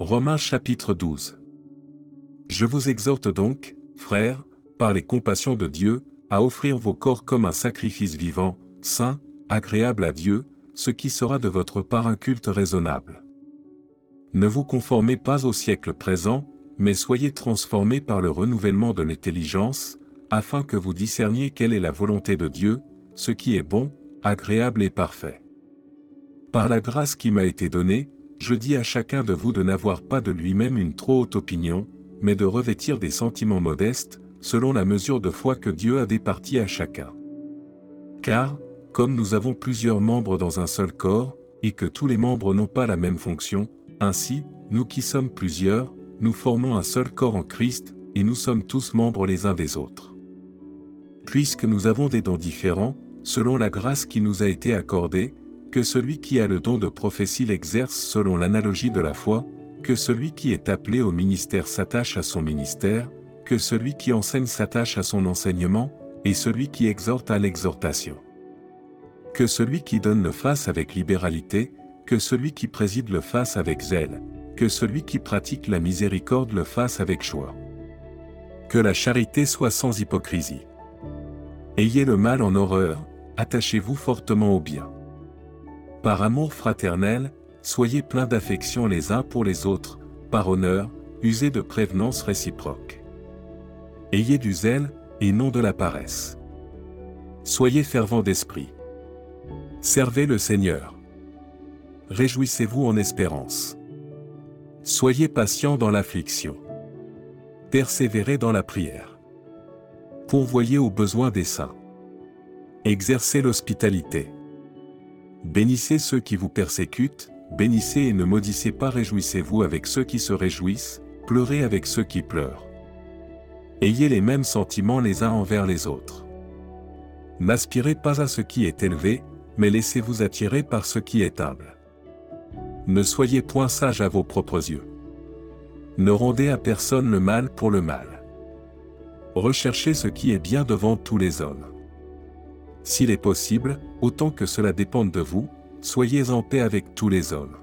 Romains chapitre 12. Je vous exhorte donc, frères, par les compassions de Dieu, à offrir vos corps comme un sacrifice vivant, saint, agréable à Dieu, ce qui sera de votre part un culte raisonnable. Ne vous conformez pas au siècle présent, mais soyez transformés par le renouvellement de l'intelligence, afin que vous discerniez quelle est la volonté de Dieu, ce qui est bon, agréable et parfait. Par la grâce qui m'a été donnée, je dis à chacun de vous de n'avoir pas de lui-même une trop haute opinion, mais de revêtir des sentiments modestes, selon la mesure de foi que Dieu a départie à chacun. Car, comme nous avons plusieurs membres dans un seul corps, et que tous les membres n'ont pas la même fonction, ainsi, nous qui sommes plusieurs, nous formons un seul corps en Christ, et nous sommes tous membres les uns des autres. Puisque nous avons des dons différents, selon la grâce qui nous a été accordée, que celui qui a le don de prophétie l'exerce selon l'analogie de la foi, que celui qui est appelé au ministère s'attache à son ministère, que celui qui enseigne s'attache à son enseignement, et celui qui exhorte à l'exhortation. Que celui qui donne le fasse avec libéralité, que celui qui préside le fasse avec zèle, que celui qui pratique la miséricorde le fasse avec joie. Que la charité soit sans hypocrisie. Ayez le mal en horreur, attachez-vous fortement au bien. Par amour fraternel, soyez pleins d'affection les uns pour les autres, par honneur, usez de prévenance réciproque. Ayez du zèle, et non de la paresse. Soyez fervents d'esprit. Servez le Seigneur. Réjouissez-vous en espérance. Soyez patients dans l'affliction. Persévérez dans la prière. Pourvoyez aux besoins des saints. Exercez l'hospitalité. Bénissez ceux qui vous persécutent, bénissez et ne maudissez pas, réjouissez-vous avec ceux qui se réjouissent, pleurez avec ceux qui pleurent. Ayez les mêmes sentiments les uns envers les autres. N'aspirez pas à ce qui est élevé, mais laissez-vous attirer par ce qui est humble. Ne soyez point sage à vos propres yeux. Ne rendez à personne le mal pour le mal. Recherchez ce qui est bien devant tous les hommes. S'il est possible, autant que cela dépende de vous, soyez en paix avec tous les hommes.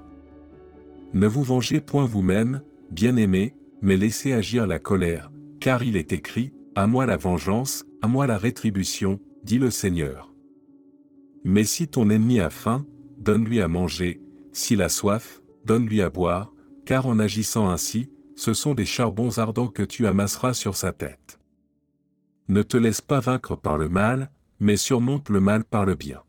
Ne vous vengez point vous-même, bien-aimés, mais laissez agir la colère, car il est écrit, À moi la vengeance, à moi la rétribution, dit le Seigneur. Mais si ton ennemi a faim, donne-lui à manger, s'il a soif, donne-lui à boire, car en agissant ainsi, ce sont des charbons ardents que tu amasseras sur sa tête. Ne te laisse pas vaincre par le mal, mais surmonte le mal par le bien.